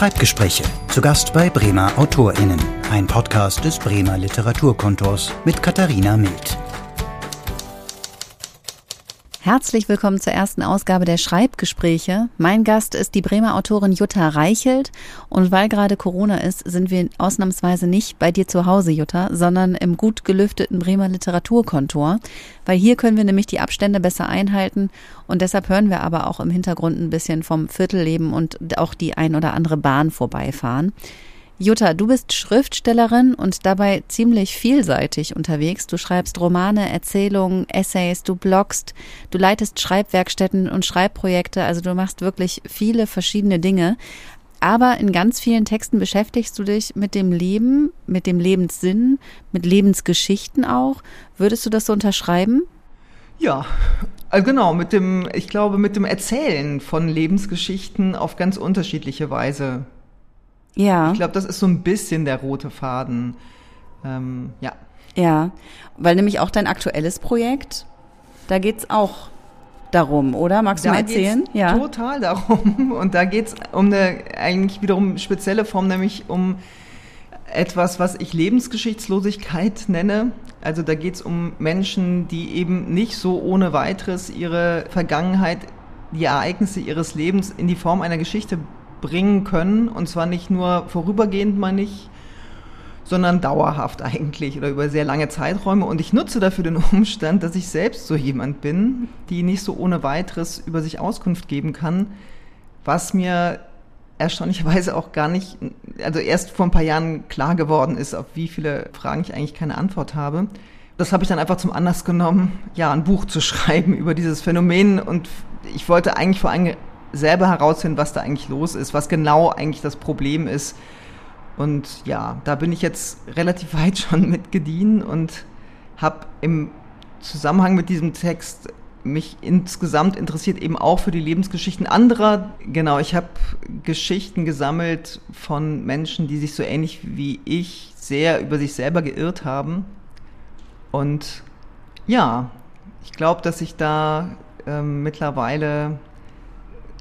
Schreibgespräche. Zu Gast bei Bremer AutorInnen. Ein Podcast des Bremer Literaturkontors mit Katharina Mild. Herzlich willkommen zur ersten Ausgabe der Schreibgespräche. Mein Gast ist die Bremer Autorin Jutta Reichelt. Und weil gerade Corona ist, sind wir ausnahmsweise nicht bei dir zu Hause, Jutta, sondern im gut gelüfteten Bremer Literaturkontor. Weil hier können wir nämlich die Abstände besser einhalten. Und deshalb hören wir aber auch im Hintergrund ein bisschen vom Viertelleben und auch die ein oder andere Bahn vorbeifahren. Jutta, du bist Schriftstellerin und dabei ziemlich vielseitig unterwegs. Du schreibst Romane, Erzählungen, Essays, du bloggst, du leitest Schreibwerkstätten und Schreibprojekte, also du machst wirklich viele verschiedene Dinge. Aber in ganz vielen Texten beschäftigst du dich mit dem Leben, mit dem Lebenssinn, mit Lebensgeschichten auch. Würdest du das so unterschreiben? Ja, also genau, mit dem, ich glaube, mit dem Erzählen von Lebensgeschichten auf ganz unterschiedliche Weise. Ja. Ich glaube, das ist so ein bisschen der rote Faden. Ähm, ja. Ja, weil nämlich auch dein aktuelles Projekt, da geht's auch darum, oder? Magst da du mal erzählen? Ja. Total darum. Und da geht's um eine eigentlich wiederum spezielle Form, nämlich um etwas, was ich Lebensgeschichtslosigkeit nenne. Also da geht's um Menschen, die eben nicht so ohne weiteres ihre Vergangenheit, die Ereignisse ihres Lebens in die Form einer Geschichte bringen können. Und zwar nicht nur vorübergehend, meine ich, sondern dauerhaft eigentlich oder über sehr lange Zeiträume. Und ich nutze dafür den Umstand, dass ich selbst so jemand bin, die nicht so ohne weiteres über sich Auskunft geben kann, was mir erstaunlicherweise auch gar nicht, also erst vor ein paar Jahren klar geworden ist, auf wie viele Fragen ich eigentlich keine Antwort habe. Das habe ich dann einfach zum Anlass genommen, ja, ein Buch zu schreiben über dieses Phänomen und ich wollte eigentlich vor allem selber herausfinden, was da eigentlich los ist, was genau eigentlich das Problem ist. Und ja, da bin ich jetzt relativ weit schon mit gediehen und habe im Zusammenhang mit diesem Text mich insgesamt interessiert eben auch für die Lebensgeschichten anderer. Genau, ich habe Geschichten gesammelt von Menschen, die sich so ähnlich wie ich sehr über sich selber geirrt haben. Und ja, ich glaube, dass ich da ähm, mittlerweile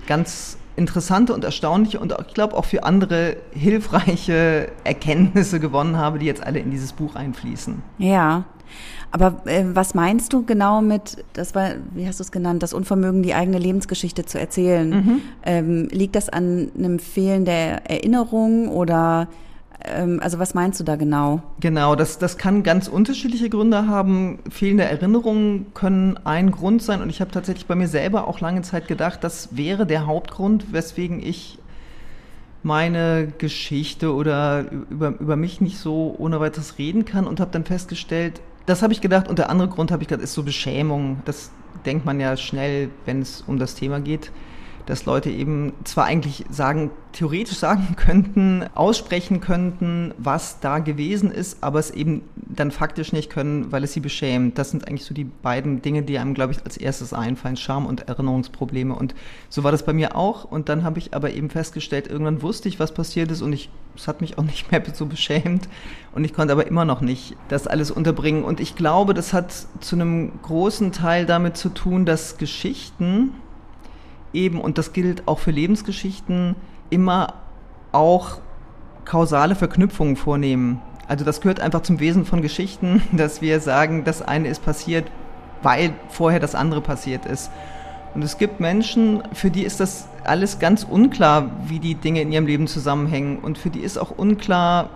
ganz interessante und erstaunliche und ich glaube auch für andere hilfreiche Erkenntnisse gewonnen habe, die jetzt alle in dieses Buch einfließen. Ja. Aber äh, was meinst du genau mit, das war, wie hast du es genannt, das Unvermögen, die eigene Lebensgeschichte zu erzählen? Mhm. Ähm, liegt das an einem Fehlen der Erinnerung oder also was meinst du da genau? Genau, das, das kann ganz unterschiedliche Gründe haben. Fehlende Erinnerungen können ein Grund sein. Und ich habe tatsächlich bei mir selber auch lange Zeit gedacht, das wäre der Hauptgrund, weswegen ich meine Geschichte oder über, über mich nicht so ohne weiteres reden kann und habe dann festgestellt, das habe ich gedacht. Und der andere Grund habe ich gedacht, ist so Beschämung. Das denkt man ja schnell, wenn es um das Thema geht dass Leute eben zwar eigentlich sagen, theoretisch sagen könnten, aussprechen könnten, was da gewesen ist, aber es eben dann faktisch nicht können, weil es sie beschämt. Das sind eigentlich so die beiden Dinge, die einem, glaube ich, als erstes einfallen, Scham und Erinnerungsprobleme. Und so war das bei mir auch. Und dann habe ich aber eben festgestellt, irgendwann wusste ich, was passiert ist und ich, es hat mich auch nicht mehr so beschämt. Und ich konnte aber immer noch nicht das alles unterbringen. Und ich glaube, das hat zu einem großen Teil damit zu tun, dass Geschichten, eben, und das gilt auch für Lebensgeschichten, immer auch kausale Verknüpfungen vornehmen. Also das gehört einfach zum Wesen von Geschichten, dass wir sagen, das eine ist passiert, weil vorher das andere passiert ist. Und es gibt Menschen, für die ist das alles ganz unklar, wie die Dinge in ihrem Leben zusammenhängen. Und für die ist auch unklar,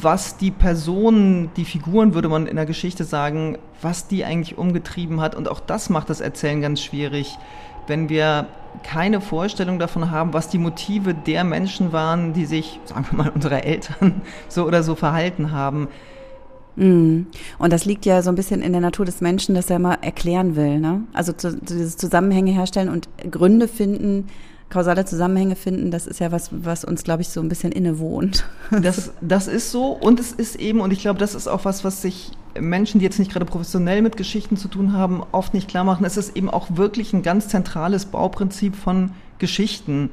was die Personen, die Figuren, würde man in der Geschichte sagen, was die eigentlich umgetrieben hat. Und auch das macht das Erzählen ganz schwierig wenn wir keine Vorstellung davon haben, was die Motive der Menschen waren, die sich, sagen wir mal, unsere Eltern so oder so verhalten haben. Mm. Und das liegt ja so ein bisschen in der Natur des Menschen, dass er immer erklären will. Ne? Also zu, zu dieses Zusammenhänge herstellen und Gründe finden, kausale Zusammenhänge finden, das ist ja was, was uns, glaube ich, so ein bisschen innewohnt. Das, das ist so und es ist eben, und ich glaube, das ist auch was, was sich Menschen, die jetzt nicht gerade professionell mit Geschichten zu tun haben, oft nicht klar machen. Es ist eben auch wirklich ein ganz zentrales Bauprinzip von Geschichten.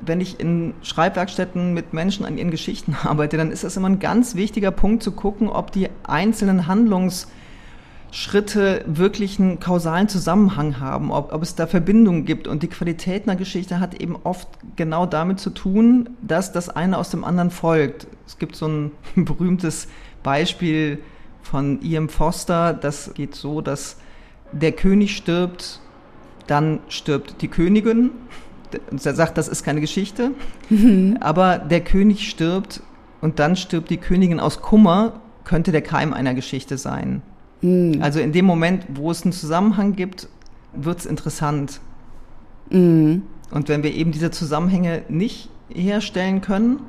Wenn ich in Schreibwerkstätten mit Menschen an ihren Geschichten arbeite, dann ist das immer ein ganz wichtiger Punkt zu gucken, ob die einzelnen Handlungs- Schritte wirklich einen kausalen Zusammenhang haben, ob, ob es da Verbindungen gibt. Und die Qualität einer Geschichte hat eben oft genau damit zu tun, dass das eine aus dem anderen folgt. Es gibt so ein berühmtes Beispiel von E.M. Foster, das geht so, dass der König stirbt, dann stirbt die Königin. Und er sagt, das ist keine Geschichte. Mhm. Aber der König stirbt und dann stirbt die Königin aus Kummer, könnte der Keim einer Geschichte sein. Mhm. Also in dem Moment, wo es einen Zusammenhang gibt, wird es interessant. Mhm. Und wenn wir eben diese Zusammenhänge nicht herstellen können,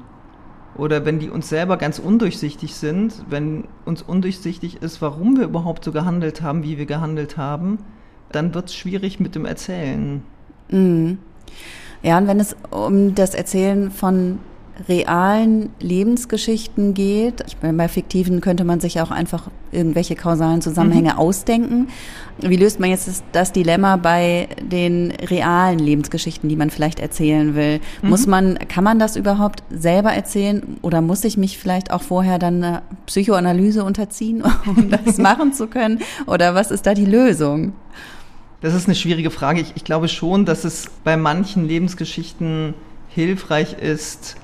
oder wenn die uns selber ganz undurchsichtig sind, wenn uns undurchsichtig ist, warum wir überhaupt so gehandelt haben, wie wir gehandelt haben, dann wird es schwierig mit dem Erzählen. Mhm. Ja, und wenn es um das Erzählen von realen Lebensgeschichten geht. Ich meine, bei fiktiven könnte man sich auch einfach irgendwelche kausalen Zusammenhänge mhm. ausdenken. Wie löst man jetzt das, das, Dilemma bei den realen Lebensgeschichten, die man vielleicht erzählen will? Mhm. Muss man, kann man das überhaupt selber erzählen oder muss ich mich vielleicht auch vorher dann eine Psychoanalyse unterziehen, um das machen zu können? Oder was ist da die Lösung? Das ist eine schwierige Frage. Ich, ich glaube schon, dass es bei manchen Lebensgeschichten hilfreich ist,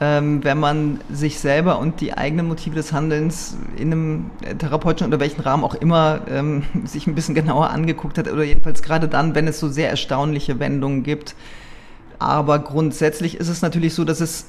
ähm, wenn man sich selber und die eigenen Motive des Handelns in einem therapeutischen oder welchen Rahmen auch immer ähm, sich ein bisschen genauer angeguckt hat oder jedenfalls gerade dann, wenn es so sehr erstaunliche Wendungen gibt. Aber grundsätzlich ist es natürlich so, dass es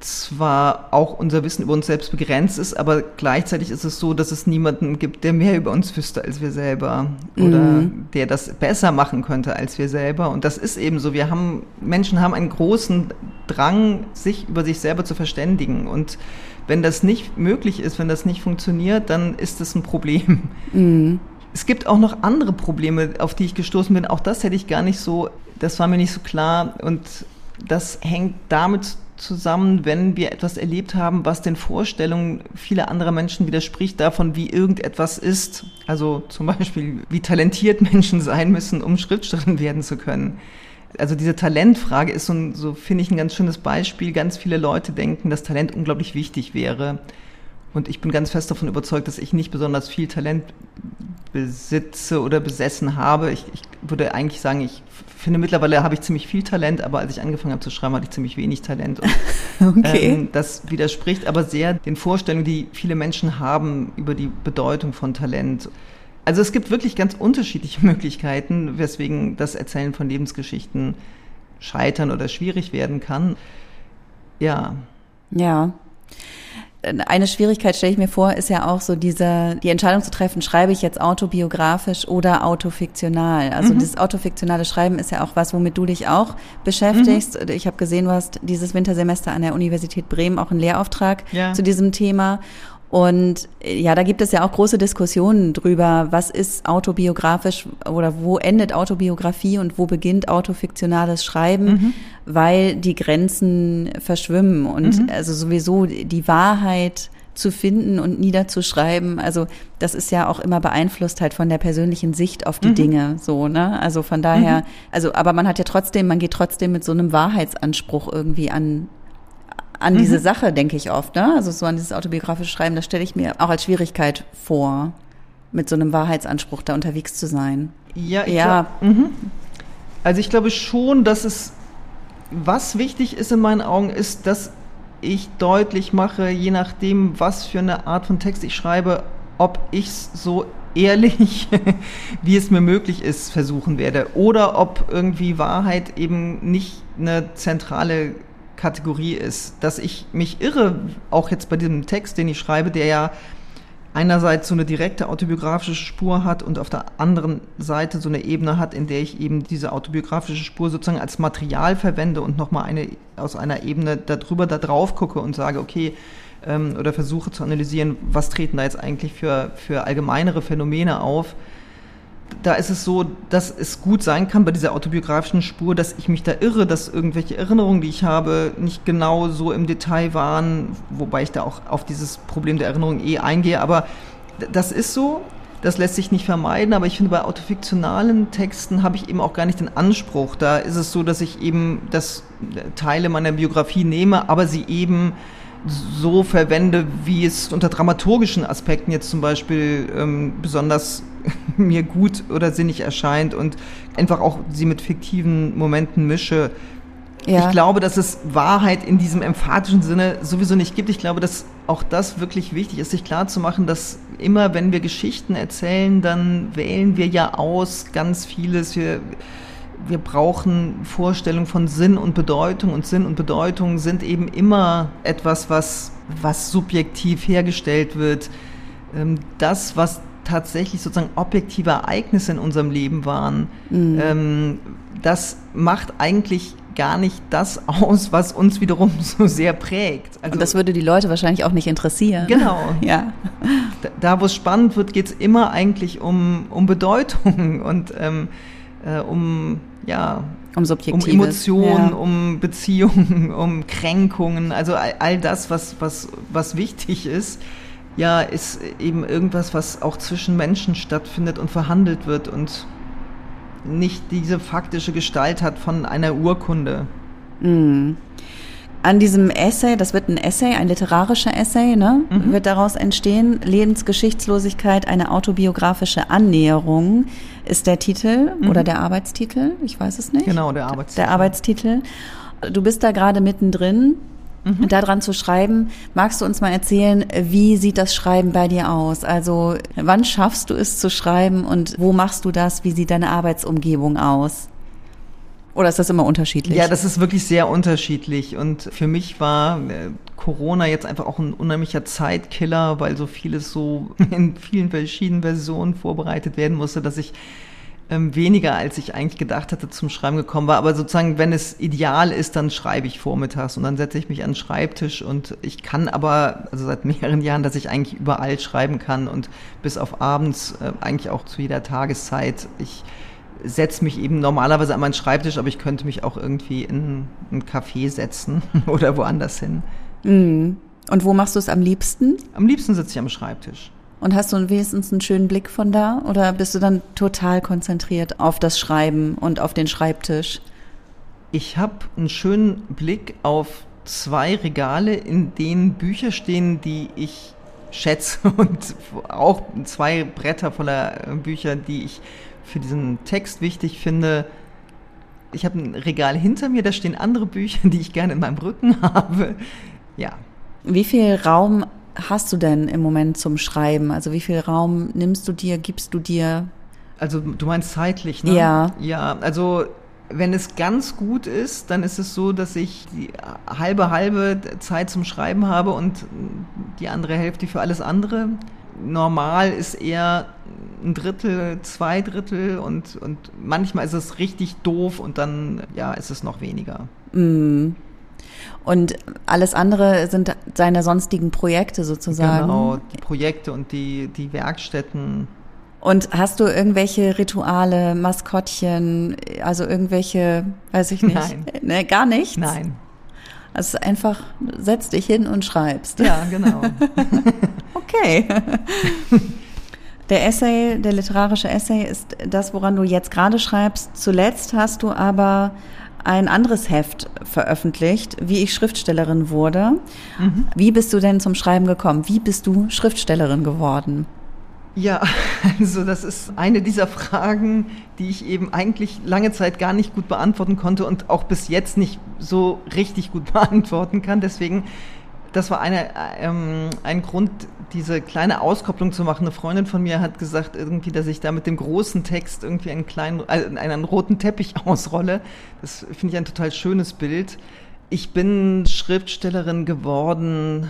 zwar auch unser Wissen über uns selbst begrenzt ist, aber gleichzeitig ist es so, dass es niemanden gibt, der mehr über uns wüsste als wir selber oder mhm. der das besser machen könnte als wir selber. Und das ist eben so. Wir haben, Menschen haben einen großen Drang, sich über sich selber zu verständigen. Und wenn das nicht möglich ist, wenn das nicht funktioniert, dann ist das ein Problem. Mhm. Es gibt auch noch andere Probleme, auf die ich gestoßen bin. Auch das hätte ich gar nicht so, das war mir nicht so klar. Und das hängt damit zusammen, wenn wir etwas erlebt haben, was den Vorstellungen vieler anderer Menschen widerspricht, davon, wie irgendetwas ist. Also zum Beispiel, wie talentiert Menschen sein müssen, um Schriftstellerin werden zu können. Also diese Talentfrage ist so, so finde ich, ein ganz schönes Beispiel. Ganz viele Leute denken, dass Talent unglaublich wichtig wäre. Und ich bin ganz fest davon überzeugt, dass ich nicht besonders viel Talent besitze oder besessen habe. Ich, ich würde eigentlich sagen, ich finde mittlerweile habe ich ziemlich viel Talent, aber als ich angefangen habe zu schreiben, hatte ich ziemlich wenig Talent. Und, okay. Ähm, das widerspricht aber sehr den Vorstellungen, die viele Menschen haben über die Bedeutung von Talent. Also es gibt wirklich ganz unterschiedliche Möglichkeiten, weswegen das Erzählen von Lebensgeschichten scheitern oder schwierig werden kann. Ja. Ja eine Schwierigkeit stelle ich mir vor, ist ja auch so diese, die Entscheidung zu treffen, schreibe ich jetzt autobiografisch oder autofiktional. Also mhm. dieses autofiktionale Schreiben ist ja auch was, womit du dich auch beschäftigst. Mhm. Ich habe gesehen, du hast dieses Wintersemester an der Universität Bremen auch einen Lehrauftrag ja. zu diesem Thema. Und ja, da gibt es ja auch große Diskussionen drüber, was ist autobiografisch oder wo endet Autobiografie und wo beginnt autofiktionales Schreiben, mhm. weil die Grenzen verschwimmen und mhm. also sowieso die Wahrheit zu finden und niederzuschreiben. Also das ist ja auch immer beeinflusst halt von der persönlichen Sicht auf die mhm. Dinge, so, ne? Also von daher, mhm. also, aber man hat ja trotzdem, man geht trotzdem mit so einem Wahrheitsanspruch irgendwie an, an mhm. diese Sache, denke ich oft. Ne? Also so an dieses autobiografische Schreiben, das stelle ich mir auch als Schwierigkeit vor, mit so einem Wahrheitsanspruch da unterwegs zu sein. Ja, ja. Glaub, mhm. Also ich glaube schon, dass es, was wichtig ist in meinen Augen, ist, dass ich deutlich mache, je nachdem, was für eine Art von Text ich schreibe, ob ich es so ehrlich, wie es mir möglich ist, versuchen werde. Oder ob irgendwie Wahrheit eben nicht eine zentrale Kategorie ist, dass ich mich irre, auch jetzt bei diesem Text, den ich schreibe, der ja einerseits so eine direkte autobiografische Spur hat und auf der anderen Seite so eine Ebene hat, in der ich eben diese autobiografische Spur sozusagen als Material verwende und nochmal eine aus einer Ebene darüber da drauf gucke und sage, okay, ähm, oder versuche zu analysieren, was treten da jetzt eigentlich für, für allgemeinere Phänomene auf da ist es so, dass es gut sein kann bei dieser autobiografischen Spur, dass ich mich da irre, dass irgendwelche Erinnerungen, die ich habe, nicht genau so im Detail waren, wobei ich da auch auf dieses Problem der Erinnerung eh eingehe. Aber das ist so, das lässt sich nicht vermeiden, aber ich finde, bei autofiktionalen Texten habe ich eben auch gar nicht den Anspruch. Da ist es so, dass ich eben das Teile meiner Biografie nehme, aber sie eben so verwende, wie es unter dramaturgischen Aspekten jetzt zum Beispiel ähm, besonders mir gut oder sinnig erscheint und einfach auch sie mit fiktiven Momenten mische. Ja. Ich glaube, dass es Wahrheit in diesem emphatischen Sinne sowieso nicht gibt. Ich glaube, dass auch das wirklich wichtig ist, sich klarzumachen, dass immer, wenn wir Geschichten erzählen, dann wählen wir ja aus ganz vieles. Wir, wir brauchen Vorstellungen von Sinn und Bedeutung und Sinn und Bedeutung sind eben immer etwas, was, was subjektiv hergestellt wird. Ähm, das, was tatsächlich sozusagen objektive Ereignisse in unserem Leben waren, mhm. Ähm, das macht eigentlich gar nicht das aus, was uns wiederum so sehr prägt. Also, und das würde die Leute wahrscheinlich auch nicht interessieren. Genau. ja. Da, da wo es spannend wird, geht es immer eigentlich um, um Bedeutung und ähm, äh, um ja, um, um Emotionen, ja. um Beziehungen, um Kränkungen, also all, all, das, was, was, was wichtig ist, ja, ist eben irgendwas, was auch zwischen Menschen stattfindet und verhandelt wird und nicht diese faktische Gestalt hat von einer Urkunde. Mhm an diesem Essay, das wird ein Essay, ein literarischer Essay, ne, mhm. wird daraus entstehen. Lebensgeschichtslosigkeit, eine autobiografische Annäherung ist der Titel mhm. oder der Arbeitstitel, ich weiß es nicht. Genau, der Arbeitstitel. Der Arbeitstitel. Du bist da gerade mittendrin. Mhm. Daran zu schreiben, magst du uns mal erzählen, wie sieht das Schreiben bei dir aus? Also wann schaffst du es zu schreiben und wo machst du das? Wie sieht deine Arbeitsumgebung aus? Oder ist das immer unterschiedlich? Ja, das ist wirklich sehr unterschiedlich. Und für mich war äh, Corona jetzt einfach auch ein unheimlicher Zeitkiller, weil so vieles so in vielen verschiedenen Versionen vorbereitet werden musste, dass ich ähm, weniger, als ich eigentlich gedacht hatte, zum Schreiben gekommen war. Aber sozusagen, wenn es ideal ist, dann schreibe ich vormittags und dann setze ich mich an den Schreibtisch und ich kann aber, also seit mehreren Jahren, dass ich eigentlich überall schreiben kann und bis auf abends äh, eigentlich auch zu jeder Tageszeit. Ich setze mich eben normalerweise an meinen Schreibtisch, aber ich könnte mich auch irgendwie in ein Café setzen oder woanders hin. Mm. Und wo machst du es am liebsten? Am liebsten sitze ich am Schreibtisch. Und hast du wenigstens einen schönen Blick von da oder bist du dann total konzentriert auf das Schreiben und auf den Schreibtisch? Ich habe einen schönen Blick auf zwei Regale, in denen Bücher stehen, die ich schätze und auch zwei Bretter voller Bücher, die ich für diesen Text wichtig finde. Ich habe ein Regal hinter mir, da stehen andere Bücher, die ich gerne in meinem Rücken habe. Ja. Wie viel Raum hast du denn im Moment zum Schreiben? Also wie viel Raum nimmst du dir, gibst du dir? Also du meinst zeitlich, ne? Ja. Ja, also wenn es ganz gut ist, dann ist es so, dass ich die halbe halbe Zeit zum Schreiben habe und die andere Hälfte für alles andere. Normal ist eher ein Drittel, zwei Drittel und, und manchmal ist es richtig doof und dann ja, ist es noch weniger. Mm. Und alles andere sind seine sonstigen Projekte sozusagen. Genau, die Projekte und die, die Werkstätten. Und hast du irgendwelche Rituale, Maskottchen, also irgendwelche, weiß ich nicht? Nein. Ne, gar nichts? Nein. Also einfach setz dich hin und schreibst. Ja, genau. okay. Der Essay, der literarische Essay ist das, woran du jetzt gerade schreibst. Zuletzt hast du aber ein anderes Heft veröffentlicht, wie ich Schriftstellerin wurde. Mhm. Wie bist du denn zum Schreiben gekommen? Wie bist du Schriftstellerin geworden? Ja, also das ist eine dieser Fragen, die ich eben eigentlich lange Zeit gar nicht gut beantworten konnte und auch bis jetzt nicht so richtig gut beantworten kann. Deswegen, das war eine, ähm, ein Grund, diese kleine Auskopplung zu machen. Eine Freundin von mir hat gesagt, irgendwie, dass ich da mit dem großen Text irgendwie einen kleinen, äh, einen roten Teppich ausrolle. Das finde ich ein total schönes Bild. Ich bin Schriftstellerin geworden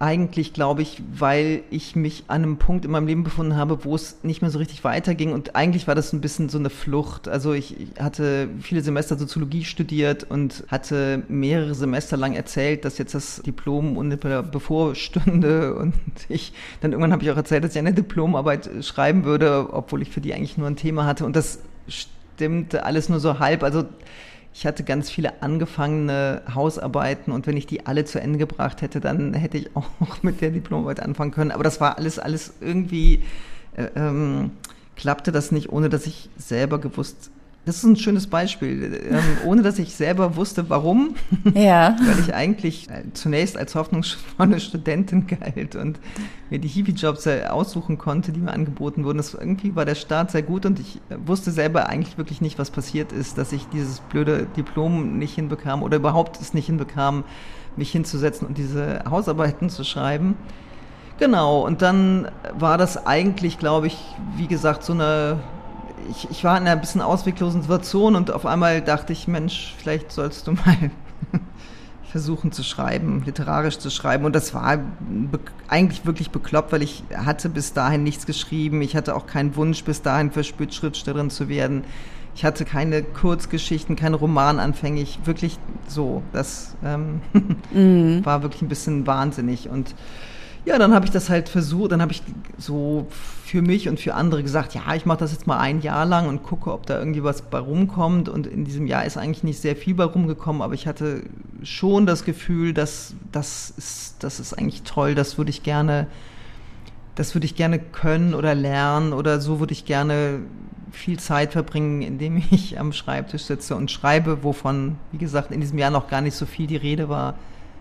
eigentlich, glaube ich, weil ich mich an einem Punkt in meinem Leben befunden habe, wo es nicht mehr so richtig weiterging. Und eigentlich war das ein bisschen so eine Flucht. Also ich hatte viele Semester Soziologie studiert und hatte mehrere Semester lang erzählt, dass jetzt das Diplom unmittelbar bevorstünde. Und ich, dann irgendwann habe ich auch erzählt, dass ich eine Diplomarbeit schreiben würde, obwohl ich für die eigentlich nur ein Thema hatte. Und das stimmte alles nur so halb. Also ich hatte ganz viele angefangene Hausarbeiten und wenn ich die alle zu Ende gebracht hätte, dann hätte ich auch mit der Diplomarbeit anfangen können. Aber das war alles, alles irgendwie, äh, ähm, klappte das nicht, ohne dass ich selber gewusst Das ist ein schönes Beispiel, ähm, ohne dass ich selber wusste, warum. Ja. Weil ich eigentlich äh, zunächst als hoffnungsvolle Studentin galt und mir die Hippie-Jobs äh, aussuchen konnte, die mir angeboten wurden. Das irgendwie war der Start sehr gut und ich äh, wusste selber eigentlich wirklich nicht, was passiert ist, dass ich dieses blöde Diplom nicht hinbekam oder überhaupt es nicht hinbekam, mich hinzusetzen und diese Hausarbeiten zu schreiben. Genau, und dann war das eigentlich, glaube ich, wie gesagt, so eine ich, ich war in einer bisschen ausweglosen Situation und auf einmal dachte ich, Mensch, vielleicht sollst du mal versuchen zu schreiben, literarisch zu schreiben. Und das war eigentlich wirklich bekloppt, weil ich hatte bis dahin nichts geschrieben. Ich hatte auch keinen Wunsch, bis dahin verspürt, Schriftstellerin zu werden. Ich hatte keine Kurzgeschichten, keine Romananfänge. Ich wirklich so, das ähm, mm. war wirklich ein bisschen wahnsinnig. Und ja, dann habe ich das halt versucht, dann habe ich so für mich und für andere gesagt, ja, ich mache das jetzt mal ein Jahr lang und gucke, ob da irgendwie was bei rumkommt. Und in diesem Jahr ist eigentlich nicht sehr viel bei rumgekommen, aber ich hatte schon das Gefühl, dass das ist, das ist eigentlich toll, das würde ich gerne, das würde ich gerne können oder lernen oder so würde ich gerne viel Zeit verbringen, indem ich am Schreibtisch sitze und schreibe, wovon, wie gesagt, in diesem Jahr noch gar nicht so viel die Rede war.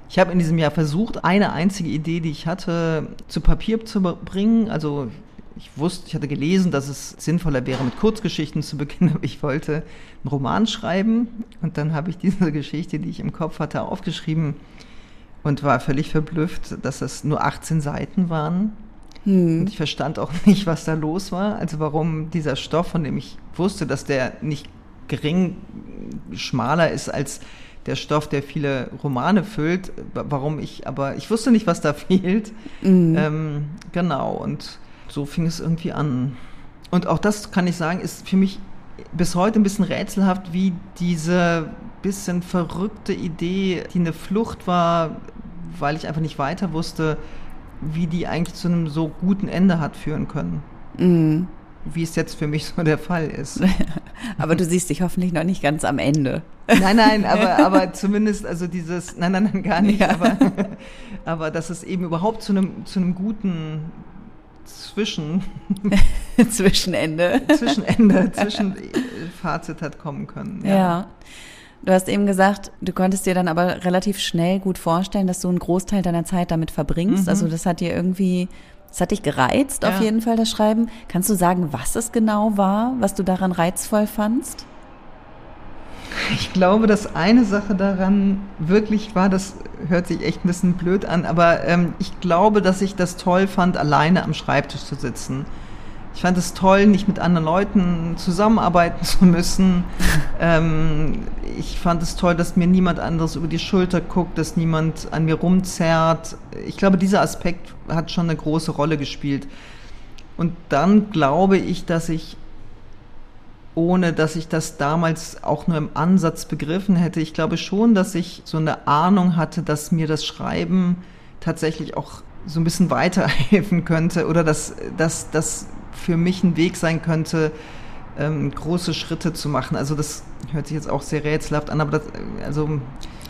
Ich habe in diesem Jahr versucht, eine einzige Idee, die ich hatte, zu Papier zu bringen. Also ich wusste, ich hatte gelesen, dass es sinnvoller wäre, mit Kurzgeschichten zu beginnen, aber ich wollte einen Roman schreiben. Und dann habe ich diese Geschichte, die ich im Kopf hatte, aufgeschrieben und war völlig verblüfft, dass es nur 18 Seiten waren. Hm. Und ich verstand auch nicht, was da los war. Also warum dieser Stoff, von dem ich wusste, dass der nicht gering schmaler ist als der Stoff, der viele Romane füllt, warum ich, aber ich wusste nicht, was da fehlt. Mhm. Ähm, genau, und so fing es irgendwie an. Und auch das kann ich sagen, ist für mich bis heute ein bisschen rätselhaft, wie diese bisschen verrückte Idee, die eine Flucht war, weil ich einfach nicht weiter wusste, wie die eigentlich zu einem so guten Ende hat führen können. Mhm. Wie es jetzt für mich so der Fall ist. aber du siehst dich hoffentlich noch nicht ganz am Ende. Nein, nein, aber, aber zumindest, also dieses, nein, nein, nein, gar nicht, ja. aber, aber dass es eben überhaupt zu einem, zu einem guten Zwischen... Zwischenende. Zwischenende, Zwischenfazit hat kommen können. ja. ja. Du hast eben gesagt, du konntest dir dann aber relativ schnell gut vorstellen, dass du einen Großteil deiner Zeit damit verbringst. Mhm. Also das hat dir irgendwie, das hat dich gereizt, ja. auf jeden Fall, das Schreiben. Kannst du sagen, was es genau war, was du daran reizvoll fandst? Ich glaube, dass eine Sache daran wirklich war, das hört sich echt ein bisschen blöd an, aber ähm, ich glaube, dass ich das toll fand, alleine am Schreibtisch zu sitzen. Ich fand es toll, nicht mit anderen Leuten zusammenarbeiten zu müssen. ähm, ich fand es toll, dass mir niemand anderes über die Schulter guckt, dass niemand an mir rumzerrt. Ich glaube, dieser Aspekt hat schon eine große Rolle gespielt. Und dann glaube ich, dass ich ohne dass ich das damals auch nur im Ansatz begriffen hätte. Ich glaube schon, dass ich so eine Ahnung hatte, dass mir das Schreiben tatsächlich auch so ein bisschen weiterhelfen könnte oder dass das für mich ein Weg sein könnte, ähm, große Schritte zu machen. Also das hört sich jetzt auch sehr rätselhaft an, aber das, also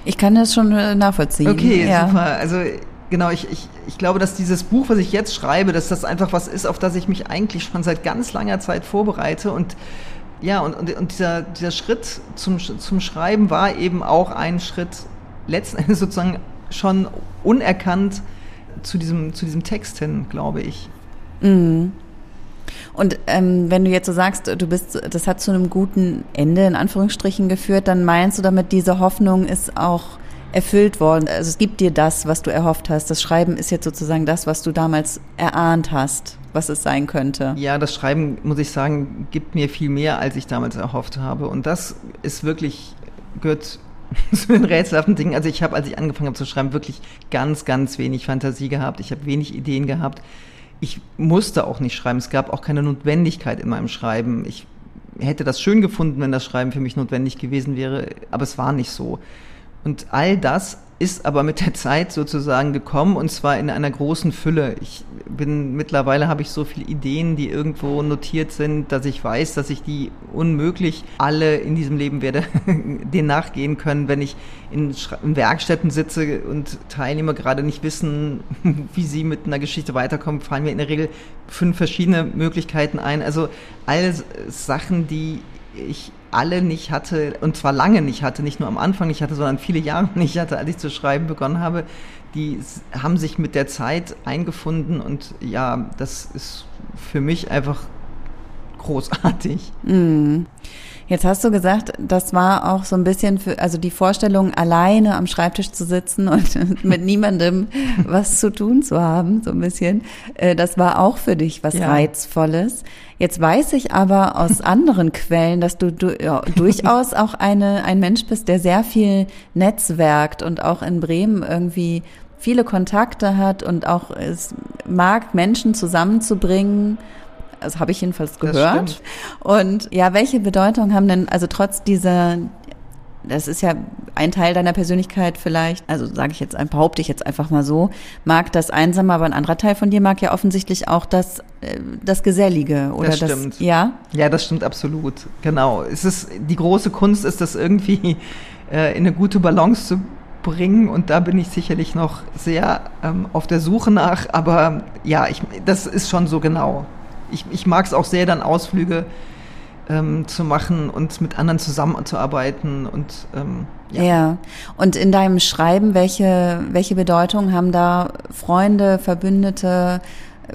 ich kann das schon äh, nachvollziehen. Okay, ja. super. Also genau, ich, ich, ich glaube, dass dieses Buch, was ich jetzt schreibe, dass das einfach was ist, auf das ich mich eigentlich schon seit ganz langer Zeit vorbereite und ja, und, und, und dieser, dieser Schritt zum, zum Schreiben war eben auch ein Schritt letzten Endes sozusagen schon unerkannt zu diesem, zu diesem Text hin, glaube ich. Mhm. Und ähm, wenn du jetzt so sagst, du bist, das hat zu einem guten Ende in Anführungsstrichen geführt, dann meinst du damit, diese Hoffnung ist auch erfüllt worden. Also es gibt dir das, was du erhofft hast. Das Schreiben ist jetzt sozusagen das, was du damals erahnt hast was es sein könnte. Ja, das Schreiben, muss ich sagen, gibt mir viel mehr, als ich damals erhofft habe. Und das ist wirklich, gehört zu den rätselhaften Dingen. Also ich habe, als ich angefangen habe zu schreiben, wirklich ganz, ganz wenig Fantasie gehabt. Ich habe wenig Ideen gehabt. Ich musste auch nicht schreiben. Es gab auch keine Notwendigkeit in meinem Schreiben. Ich hätte das schön gefunden, wenn das Schreiben für mich notwendig gewesen wäre, aber es war nicht so. Und all das ist aber mit der Zeit sozusagen gekommen und zwar in einer großen Fülle. Ich bin mittlerweile habe ich so viele Ideen, die irgendwo notiert sind, dass ich weiß, dass ich die unmöglich alle in diesem Leben werde denen nachgehen können, wenn ich in, in Werkstätten sitze und Teilnehmer gerade nicht wissen, wie sie mit einer Geschichte weiterkommen, fallen mir in der Regel fünf verschiedene Möglichkeiten ein. Also all Sachen, die ich alle nicht hatte, und zwar lange nicht hatte, nicht nur am Anfang nicht hatte, sondern viele Jahre nicht hatte, als ich zu schreiben begonnen habe, die haben sich mit der Zeit eingefunden und ja, das ist für mich einfach großartig. Mm. Jetzt hast du gesagt, das war auch so ein bisschen für, also die Vorstellung, alleine am Schreibtisch zu sitzen und mit niemandem was zu tun zu haben, so ein bisschen, äh, das war auch für dich was ja. Reizvolles. Jetzt weiß ich aber aus anderen Quellen, dass du, du ja, durchaus auch eine, ein Mensch bist, der sehr viel netzwerkt und auch in Bremen irgendwie viele Kontakte hat und auch es mag, Menschen zusammenzubringen das habe ich jedenfalls gehört. Und ja, welche Bedeutung haben denn, also trotz dieser, das ist ja ein Teil deiner Persönlichkeit vielleicht, also sage ich jetzt, behaupte ich jetzt einfach mal so, mag das Einsame, aber ein anderer Teil von dir mag ja offensichtlich auch das, äh, das Gesellige oder das stimmt. Das, ja? Ja, das stimmt absolut. Genau. Es ist, die große Kunst ist das irgendwie äh, in eine gute Balance zu bringen und da bin ich sicherlich noch sehr ähm, auf der Suche nach, aber ja, ich, das ist schon so genau ich, ich mag es auch sehr, dann Ausflüge ähm, zu machen und mit anderen zusammenzuarbeiten und ähm, ja. ja. Und in deinem Schreiben, welche, welche Bedeutung haben da Freunde, Verbündete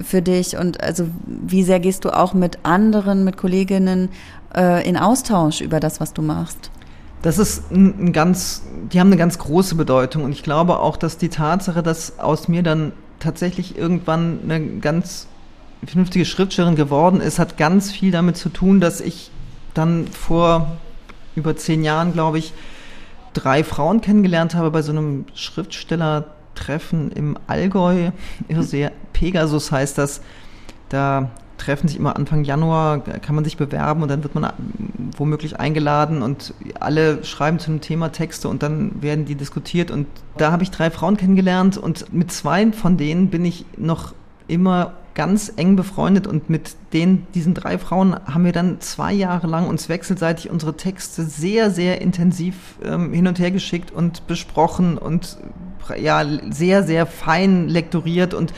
für dich und also wie sehr gehst du auch mit anderen, mit Kolleginnen äh, in Austausch über das, was du machst? Das ist ein, ein ganz, die haben eine ganz große Bedeutung und ich glaube auch, dass die Tatsache, dass aus mir dann tatsächlich irgendwann eine ganz vernünftige Schriftstellerin geworden ist, hat ganz viel damit zu tun, dass ich dann vor über zehn Jahren, glaube ich, drei Frauen kennengelernt habe bei so einem Schriftstellertreffen im Allgäu. Irrsee, Pegasus heißt das. Da treffen sich immer Anfang Januar, kann man sich bewerben und dann wird man womöglich eingeladen und alle schreiben zu einem Thema Texte und dann werden die diskutiert und da habe ich drei Frauen kennengelernt und mit zwei von denen bin ich noch immer ganz eng befreundet und mit den, diesen drei Frauen haben wir dann zwei Jahre lang uns wechselseitig unsere Texte sehr, sehr intensiv ähm, hin und her geschickt und besprochen und ja, sehr, sehr fein lektoriert. Und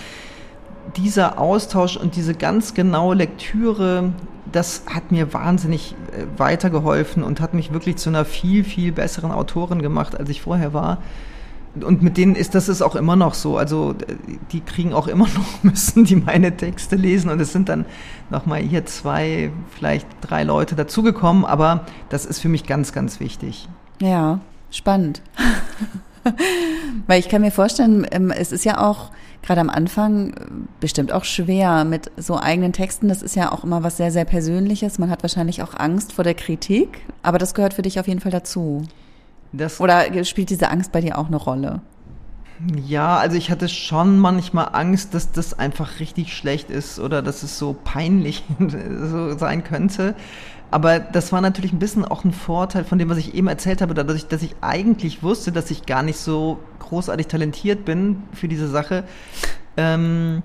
dieser Austausch und diese ganz genaue Lektüre, das hat mir wahnsinnig äh, weitergeholfen und hat mich wirklich zu einer viel, viel besseren Autorin gemacht, als ich vorher war und mit denen ist das ist auch immer noch so. Also die kriegen auch immer noch, müssen die meine Texte lesen und es sind dann nochmal hier zwei, vielleicht drei Leute dazugekommen, aber das ist für mich ganz, ganz wichtig. Ja, spannend. Weil ich kann mir vorstellen, ähm, es ist ja auch gerade am Anfang bestimmt auch schwer mit so eigenen Texten. Das ist ja auch immer was sehr, sehr Persönliches. Man hat wahrscheinlich auch Angst vor der Kritik, aber das gehört für dich auf jeden Fall dazu. Das Oder spielt diese Angst bei dir auch eine Rolle? Ja, also ich hatte schon manchmal Angst, dass das einfach richtig schlecht ist oder dass es so peinlich so sein könnte. Aber das war natürlich ein bisschen auch ein Vorteil von dem, was ich eben erzählt habe, dadurch, dass ich eigentlich wusste, dass ich gar nicht so großartig talentiert bin für diese Sache. Ähm,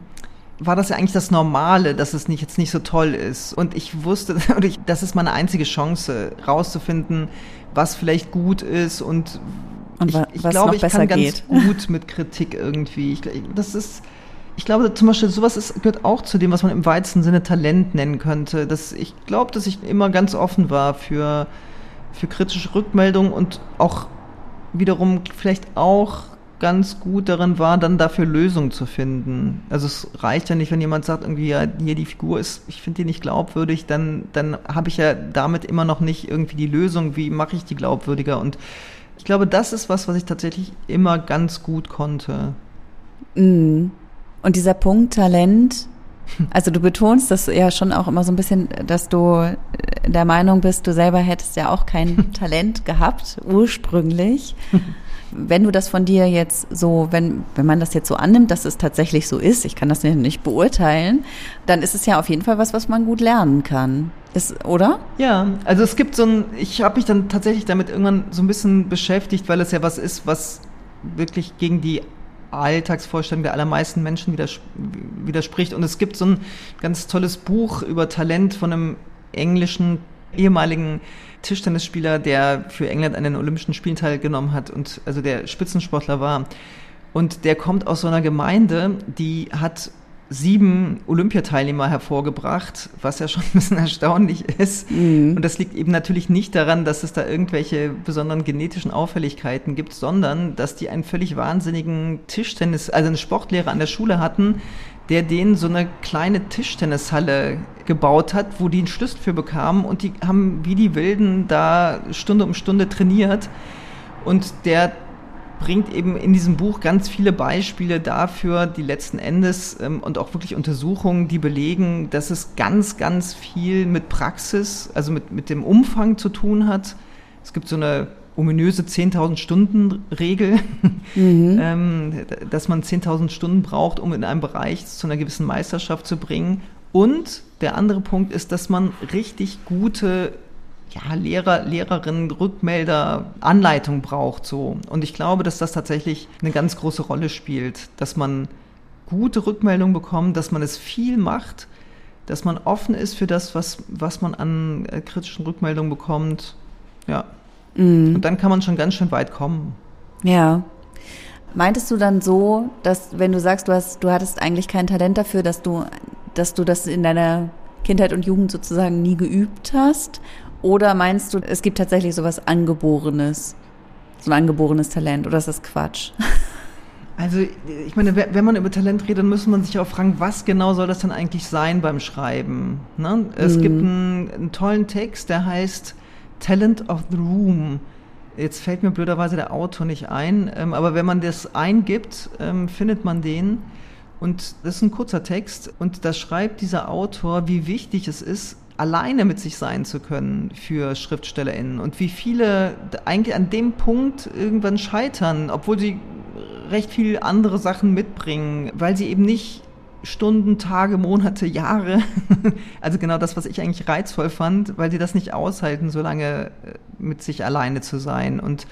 war das ja eigentlich das Normale, dass es nicht, jetzt nicht so toll ist. Und ich wusste, das ist meine einzige Chance, rauszufinden, was vielleicht gut ist und, und ich, ich glaube, ich kann geht. ganz gut mit Kritik irgendwie. Ich, das ist, ich glaube zum Beispiel, sowas ist, gehört auch zu dem, was man im weitesten Sinne Talent nennen könnte. Dass ich glaube, dass ich immer ganz offen war für, für kritische Rückmeldungen und auch wiederum vielleicht auch ganz gut darin war, dann dafür Lösungen zu finden. Also es reicht ja nicht, wenn jemand sagt, irgendwie, ja, hier die Figur ist, ich finde die nicht glaubwürdig, dann, dann habe ich ja damit immer noch nicht irgendwie die Lösung, wie mache ich die glaubwürdiger. Und ich glaube, das ist was, was ich tatsächlich immer ganz gut konnte. Mm. Und dieser Punkt Talent, also du betonst das ja schon auch immer so ein bisschen, dass du der Meinung bist, du selber hättest ja auch kein Talent gehabt, ursprünglich. Wenn du das von dir jetzt so, wenn, wenn man das jetzt so annimmt, dass es tatsächlich so ist, ich kann das nicht beurteilen, dann ist es ja auf jeden Fall was, was man gut lernen kann. Ist, oder? Ja, also es gibt so ein, ich habe mich dann tatsächlich damit irgendwann so ein bisschen beschäftigt, weil es ja was ist, was wirklich gegen die Alltagsvorstellung der allermeisten Menschen widerspricht. Und es gibt so ein ganz tolles Buch über Talent von einem englischen ehemaligen Tischtennisspieler, der für England an den Olympischen Spielen teilgenommen hat und also der Spitzensportler war. Und der kommt aus so einer Gemeinde, die hat sieben Olympiateilnehmer hervorgebracht, was ja schon ein bisschen erstaunlich ist. Mhm. Und das liegt eben natürlich nicht daran, dass es da irgendwelche besonderen genetischen Auffälligkeiten gibt, sondern dass die einen völlig wahnsinnigen Tischtennis, also einen Sportlehrer an der Schule hatten, der denen so eine kleine Tischtennishalle gebaut hat, wo die einen Schlüssel für bekamen und die haben wie die Wilden da Stunde um Stunde trainiert. Und der bringt eben in diesem Buch ganz viele Beispiele dafür, die letzten Endes ähm, und auch wirklich Untersuchungen, die belegen, dass es ganz, ganz viel mit Praxis, also mit, mit dem Umfang zu tun hat. Es gibt so eine ominöse 10.000 Stunden Regel, mhm. ähm, dass man 10.000 Stunden braucht, um in einem Bereich zu einer gewissen Meisterschaft zu bringen. Und der andere Punkt ist, dass man richtig gute ja, Lehrer, Lehrerinnen, Rückmelder, Anleitung braucht so. Und ich glaube, dass das tatsächlich eine ganz große Rolle spielt, dass man gute Rückmeldungen bekommt, dass man es viel macht, dass man offen ist für das, was, was man an äh, kritischen Rückmeldungen bekommt. Ja. Mhm. Und dann kann man schon ganz schön weit kommen. Ja. Meintest du dann so, dass wenn du sagst, du hast, du hattest eigentlich kein Talent dafür, dass du, dass du das in deiner Kindheit und Jugend sozusagen nie geübt hast? Oder meinst du, es gibt tatsächlich sowas Angeborenes, so ein angeborenes Talent, oder ist das Quatsch? Also ich meine, wenn man über Talent redet, dann muss man sich auch fragen, was genau soll das denn eigentlich sein beim Schreiben? Ne? Es mhm. gibt einen, einen, tollen Text, der heißt Talent of the Room. Jetzt fällt mir blöderweise der Autor nicht ein, ähm, aber wenn man das eingibt, ähm, findet man den. Und das ist ein kurzer Text und da schreibt dieser Autor, wie wichtig es ist, alleine mit sich sein zu können für SchriftstellerInnen und wie viele eigentlich an dem Punkt irgendwann scheitern, obwohl sie recht viel andere Sachen mitbringen, weil sie eben nicht Stunden, Tage, Monate, Jahre, also genau das, was ich eigentlich reizvoll fand, weil sie das nicht aushalten, so lange äh, mit sich alleine zu sein. Und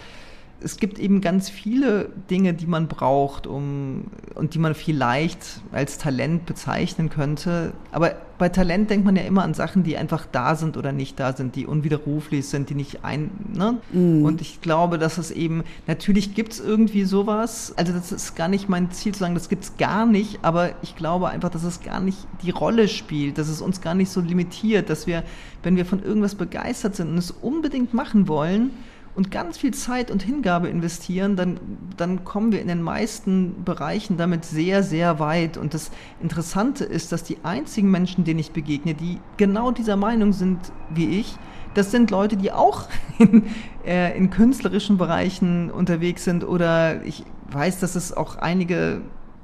es gibt eben ganz viele Dinge, die man braucht, um und die man vielleicht als Talent bezeichnen könnte. Aber bei Talent denkt man ja immer an Sachen, die einfach da sind oder nicht da sind, die unwiderruflich sind, die nicht ein. Ne? Mm. Und ich glaube, dass es eben natürlich gibt es irgendwie sowas. Also das ist gar nicht mein Ziel zu sagen, das gibt es gar nicht. Aber ich glaube einfach, dass es gar nicht die Rolle spielt, dass es uns gar nicht so limitiert, dass wir, wenn wir von irgendwas begeistert sind und es unbedingt machen wollen und ganz viel Zeit und Hingabe investieren, dann, dann kommen wir in den meisten Bereichen damit sehr, sehr weit. Und das Interessante ist, dass die einzigen Menschen, denen ich begegne, die genau dieser Meinung sind wie ich, das sind Leute, die auch in, äh, in künstlerischen Bereichen unterwegs sind oder ich weiß, dass es auch einige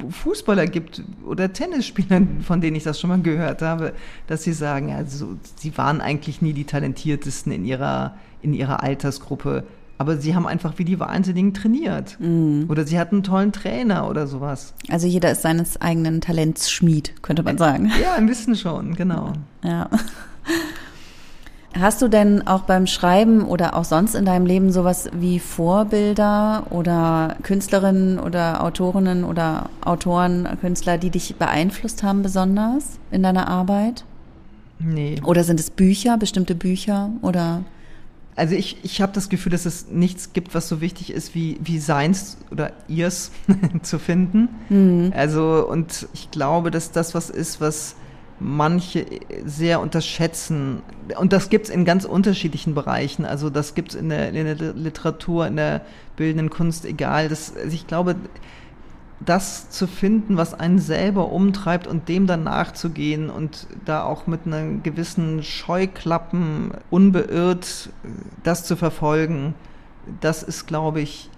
Fußballer gibt oder Tennisspieler, von denen ich das schon mal gehört habe, dass sie sagen, also sie waren eigentlich nie die talentiertesten in ihrer in ihrer Altersgruppe. Aber sie haben einfach wie die Wahnsinnigen trainiert. Mhm. Oder sie hatten einen tollen Trainer oder sowas. Also jeder ist seines eigenen Talents Schmied, könnte man sagen. Ja, ein bisschen schon, genau. Ja. Hast du denn auch beim Schreiben oder auch sonst in deinem Leben sowas wie Vorbilder oder Künstlerinnen oder Autorinnen oder Autoren, Künstler, die dich beeinflusst haben besonders in deiner Arbeit? Nee. Oder sind es Bücher, bestimmte Bücher oder? Also ich, ich habe das Gefühl, dass es nichts gibt, was so wichtig ist, wie, wie seins oder ihrs zu finden. Mhm. Also, und ich glaube, dass das was ist, was manche sehr unterschätzen. Und das gibt's in ganz unterschiedlichen Bereichen. Also das gibt's in der, in der Literatur, in der bildenden Kunst, egal. Das, also ich glaube, das zu finden, was einen selber umtreibt und dem dann nachzugehen und da auch mit einer gewissen Scheuklappen unbeirrt das zu verfolgen, das ist, glaube ich,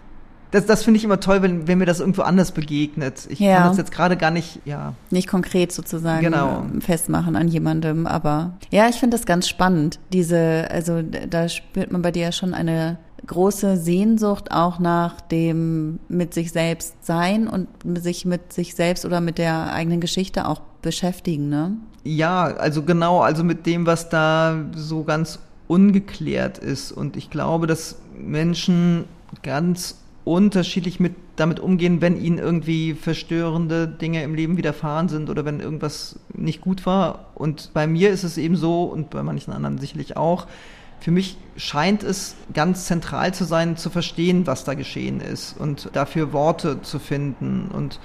das, das finde ich immer toll, wenn, wenn mir das irgendwo anders begegnet. Ich ja. kann das jetzt gerade gar nicht, ja. Nicht konkret sozusagen genau. festmachen an jemandem, aber ja, ich finde das ganz spannend. Diese, also da spürt man bei dir ja schon eine große Sehnsucht auch nach dem mit sich selbst sein und sich mit sich selbst oder mit der eigenen Geschichte auch beschäftigen, ne? Ja, also genau, also mit dem, was da so ganz ungeklärt ist. Und ich glaube, dass Menschen ganz unterschiedlich mit damit umgehen, wenn ihnen irgendwie verstörende Dinge im Leben widerfahren sind oder wenn irgendwas nicht gut war. Und bei mir ist es eben so und bei manchen anderen sicherlich auch, für mich scheint es ganz zentral zu sein, zu verstehen, was da geschehen ist und dafür Worte zu finden. Und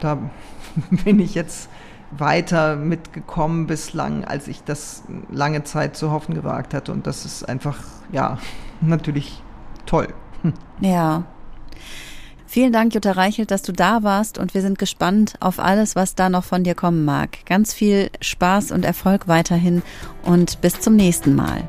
da bin ich jetzt weiter mitgekommen bislang, als ich das lange Zeit zu hoffen gewagt hatte. Und das ist einfach, ja, natürlich toll. Ja. Vielen Dank, Jutta Reichelt, dass du da warst und wir sind gespannt auf alles, was da noch von dir kommen mag. Ganz viel Spaß und Erfolg weiterhin und bis zum nächsten Mal.